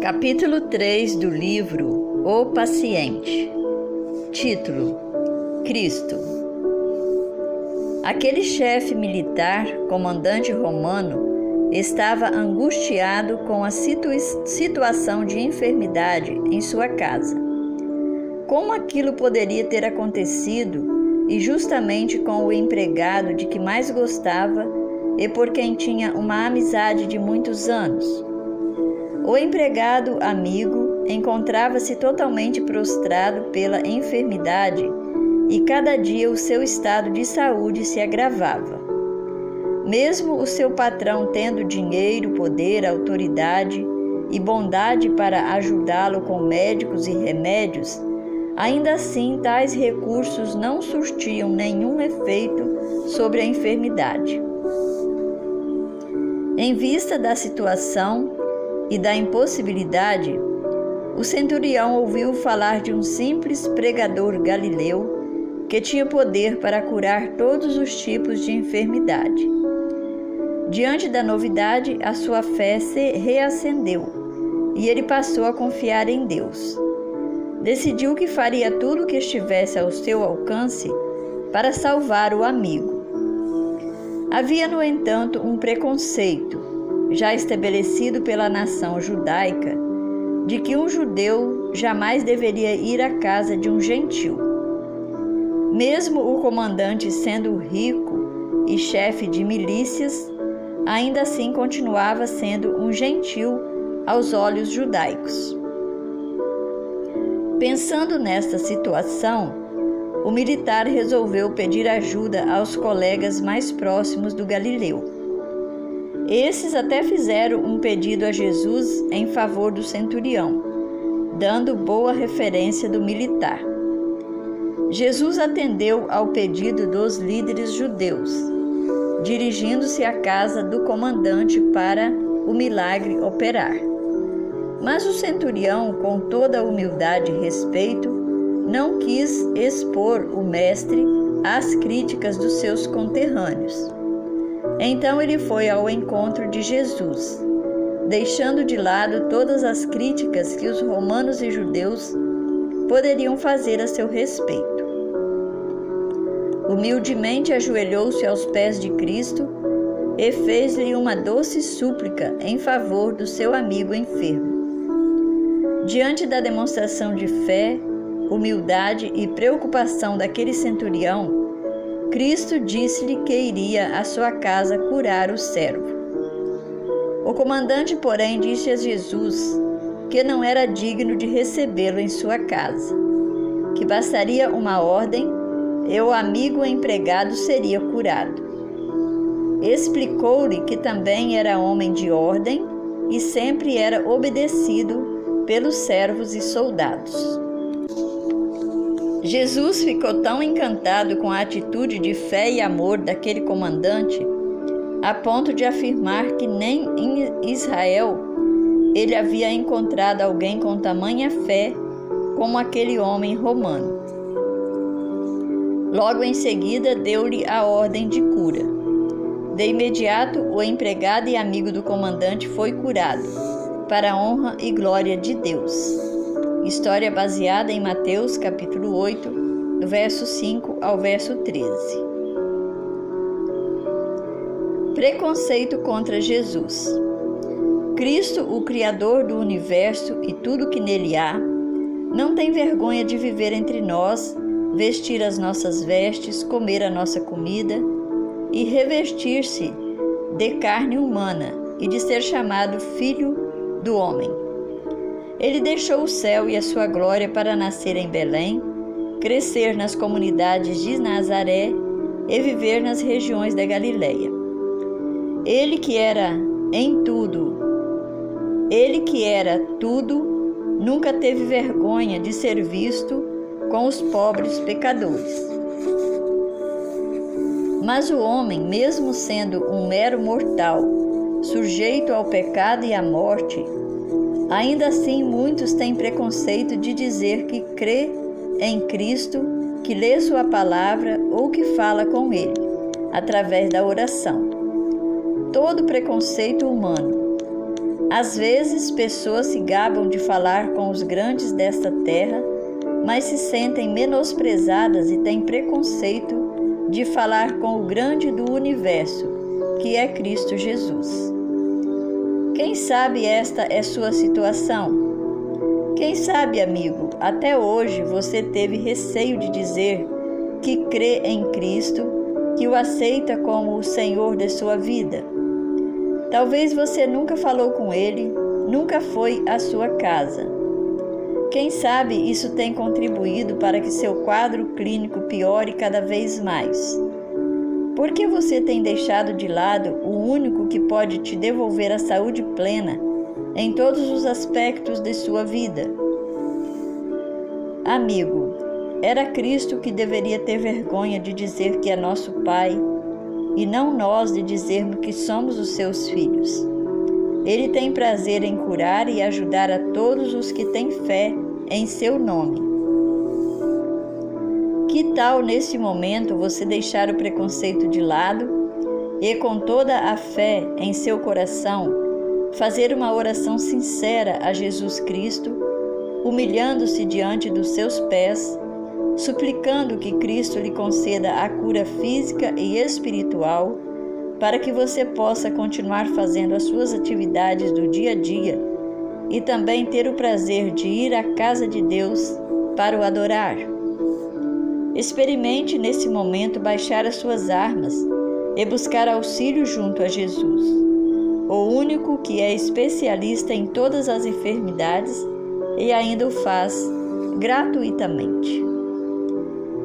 Capítulo 3 do livro O Paciente. Título: Cristo. Aquele chefe militar, comandante romano, estava angustiado com a situ situação de enfermidade em sua casa. Como aquilo poderia ter acontecido e justamente com o empregado de que mais gostava e por quem tinha uma amizade de muitos anos? O empregado amigo encontrava-se totalmente prostrado pela enfermidade e cada dia o seu estado de saúde se agravava. Mesmo o seu patrão tendo dinheiro, poder, autoridade e bondade para ajudá-lo com médicos e remédios, ainda assim tais recursos não surtiam nenhum efeito sobre a enfermidade. Em vista da situação, e da impossibilidade, o centurião ouviu falar de um simples pregador galileu que tinha poder para curar todos os tipos de enfermidade. Diante da novidade, a sua fé se reacendeu e ele passou a confiar em Deus. Decidiu que faria tudo o que estivesse ao seu alcance para salvar o amigo. Havia, no entanto, um preconceito já estabelecido pela nação judaica, de que um judeu jamais deveria ir à casa de um gentil. Mesmo o comandante sendo rico e chefe de milícias, ainda assim continuava sendo um gentil aos olhos judaicos. Pensando nesta situação, o militar resolveu pedir ajuda aos colegas mais próximos do Galileu esses até fizeram um pedido a Jesus em favor do centurião, dando boa referência do militar. Jesus atendeu ao pedido dos líderes judeus, dirigindo-se à casa do comandante para o milagre operar. Mas o centurião, com toda humildade e respeito, não quis expor o mestre às críticas dos seus conterrâneos. Então ele foi ao encontro de Jesus, deixando de lado todas as críticas que os romanos e judeus poderiam fazer a seu respeito. Humildemente ajoelhou-se aos pés de Cristo e fez-lhe uma doce súplica em favor do seu amigo enfermo. Diante da demonstração de fé, humildade e preocupação daquele centurião, Cristo disse-lhe que iria à sua casa curar o servo. O comandante, porém, disse a Jesus que não era digno de recebê-lo em sua casa, que bastaria uma ordem e o amigo empregado seria curado. Explicou-lhe que também era homem de ordem e sempre era obedecido pelos servos e soldados. Jesus ficou tão encantado com a atitude de fé e amor daquele comandante, a ponto de afirmar que nem em Israel ele havia encontrado alguém com tamanha fé como aquele homem romano. Logo em seguida, deu-lhe a ordem de cura. De imediato, o empregado e amigo do comandante foi curado, para a honra e glória de Deus. História baseada em Mateus capítulo 8, do verso 5 ao verso 13. Preconceito contra Jesus. Cristo, o Criador do universo e tudo que nele há, não tem vergonha de viver entre nós, vestir as nossas vestes, comer a nossa comida e revestir-se de carne humana e de ser chamado Filho do Homem. Ele deixou o céu e a sua glória para nascer em Belém, crescer nas comunidades de Nazaré e viver nas regiões da Galileia. Ele que era em tudo, ele que era tudo, nunca teve vergonha de ser visto com os pobres pecadores. Mas o homem, mesmo sendo um mero mortal, sujeito ao pecado e à morte, Ainda assim, muitos têm preconceito de dizer que crê em Cristo, que lê Sua palavra ou que fala com Ele, através da oração. Todo preconceito humano. Às vezes, pessoas se gabam de falar com os grandes desta terra, mas se sentem menosprezadas e têm preconceito de falar com o grande do universo, que é Cristo Jesus. Quem sabe esta é sua situação? Quem sabe, amigo, até hoje você teve receio de dizer que crê em Cristo, que o aceita como o Senhor de sua vida. Talvez você nunca falou com ele, nunca foi à sua casa. Quem sabe isso tem contribuído para que seu quadro clínico piore cada vez mais. Por que você tem deixado de lado o único que pode te devolver a saúde plena em todos os aspectos de sua vida? Amigo, era Cristo que deveria ter vergonha de dizer que é nosso Pai e não nós de dizermos que somos os seus filhos. Ele tem prazer em curar e ajudar a todos os que têm fé em seu nome. Que tal nesse momento você deixar o preconceito de lado e, com toda a fé em seu coração, fazer uma oração sincera a Jesus Cristo, humilhando-se diante dos seus pés suplicando que Cristo lhe conceda a cura física e espiritual, para que você possa continuar fazendo as suas atividades do dia a dia e também ter o prazer de ir à casa de Deus para o adorar. Experimente nesse momento baixar as suas armas e buscar auxílio junto a Jesus, o único que é especialista em todas as enfermidades e ainda o faz gratuitamente.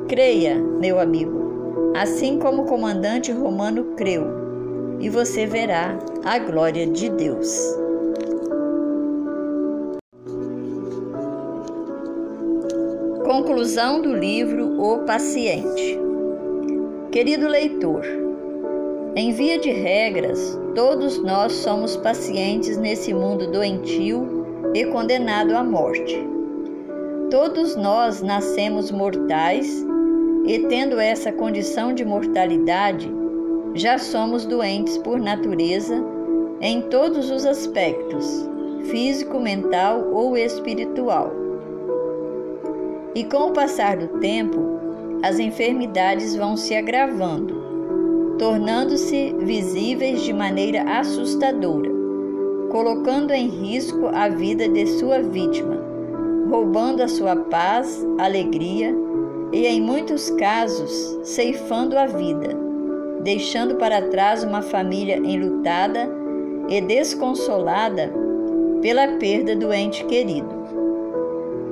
Creia, meu amigo, assim como o comandante romano creu, e você verá a glória de Deus. Conclusão do livro O Paciente. Querido leitor, em via de regras, todos nós somos pacientes nesse mundo doentio e condenado à morte. Todos nós nascemos mortais e tendo essa condição de mortalidade, já somos doentes por natureza em todos os aspectos, físico, mental ou espiritual. E com o passar do tempo, as enfermidades vão se agravando, tornando-se visíveis de maneira assustadora, colocando em risco a vida de sua vítima, roubando a sua paz, alegria e, em muitos casos, ceifando a vida, deixando para trás uma família enlutada e desconsolada pela perda do ente querido.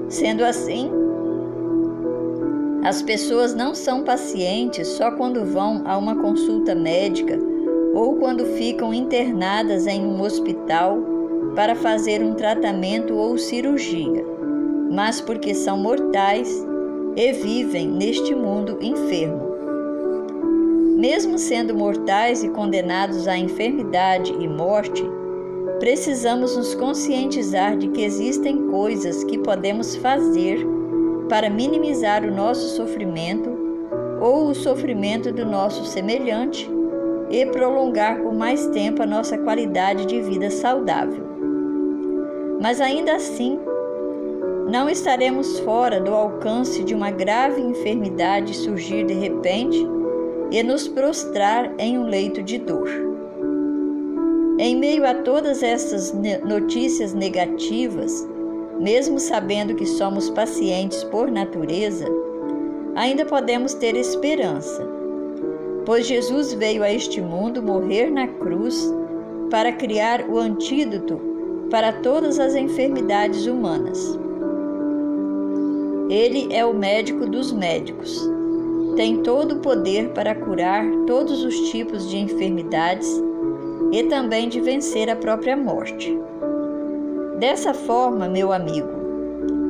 Sendo assim, as pessoas não são pacientes só quando vão a uma consulta médica ou quando ficam internadas em um hospital para fazer um tratamento ou cirurgia, mas porque são mortais e vivem neste mundo enfermo. Mesmo sendo mortais e condenados à enfermidade e morte, precisamos nos conscientizar de que existem coisas que podemos fazer para minimizar o nosso sofrimento ou o sofrimento do nosso semelhante e prolongar por mais tempo a nossa qualidade de vida saudável. Mas ainda assim, não estaremos fora do alcance de uma grave enfermidade surgir de repente e nos prostrar em um leito de dor. Em meio a todas estas notícias negativas, mesmo sabendo que somos pacientes por natureza, ainda podemos ter esperança, pois Jesus veio a este mundo morrer na cruz para criar o antídoto para todas as enfermidades humanas. Ele é o médico dos médicos. Tem todo o poder para curar todos os tipos de enfermidades e também de vencer a própria morte. Dessa forma, meu amigo,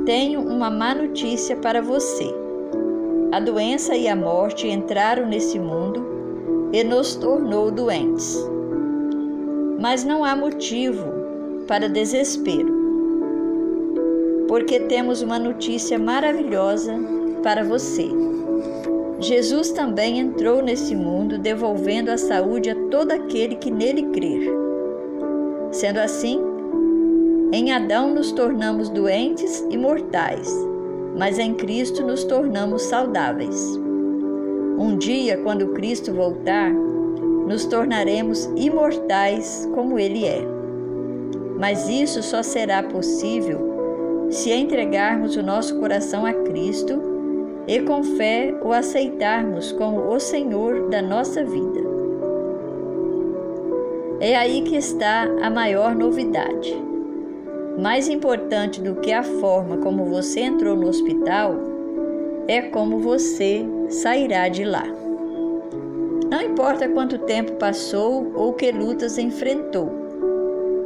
tenho uma má notícia para você. A doença e a morte entraram nesse mundo e nos tornou doentes. Mas não há motivo para desespero porque temos uma notícia maravilhosa para você. Jesus também entrou nesse mundo devolvendo a saúde a todo aquele que nele crer. Sendo assim, Em Adão nos tornamos doentes e mortais, mas em Cristo nos tornamos saudáveis. Um dia, quando Cristo voltar, nos tornaremos imortais como Ele é. Mas isso só será possível se entregarmos o nosso coração a Cristo e com fé o aceitarmos como o Senhor da nossa vida. É aí que está a maior novidade. Mais importante do que a forma como você entrou no hospital é como você sairá de lá. Não importa quanto tempo passou ou que lutas enfrentou.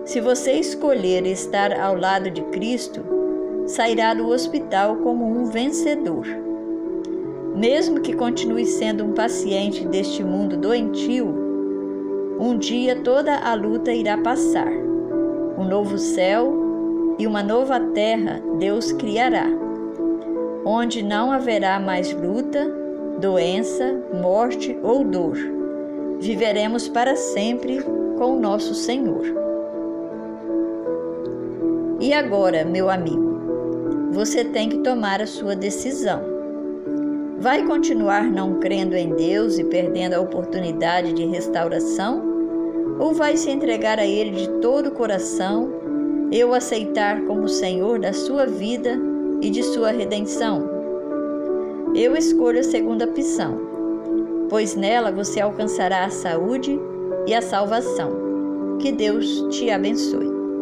Se você escolher estar ao lado de Cristo, sairá do hospital como um vencedor. Mesmo que continue sendo um paciente deste mundo doentio, um dia toda a luta irá passar. Um novo céu e uma nova terra Deus criará, onde não haverá mais luta, doença, morte ou dor. Viveremos para sempre com o nosso Senhor. E agora, meu amigo, você tem que tomar a sua decisão. Vai continuar não crendo em Deus e perdendo a oportunidade de restauração? Ou vai se entregar a Ele de todo o coração e o aceitar como Senhor da sua vida e de sua redenção? Eu escolho a segunda opção, pois nela você alcançará a saúde e a salvação. Que Deus te abençoe.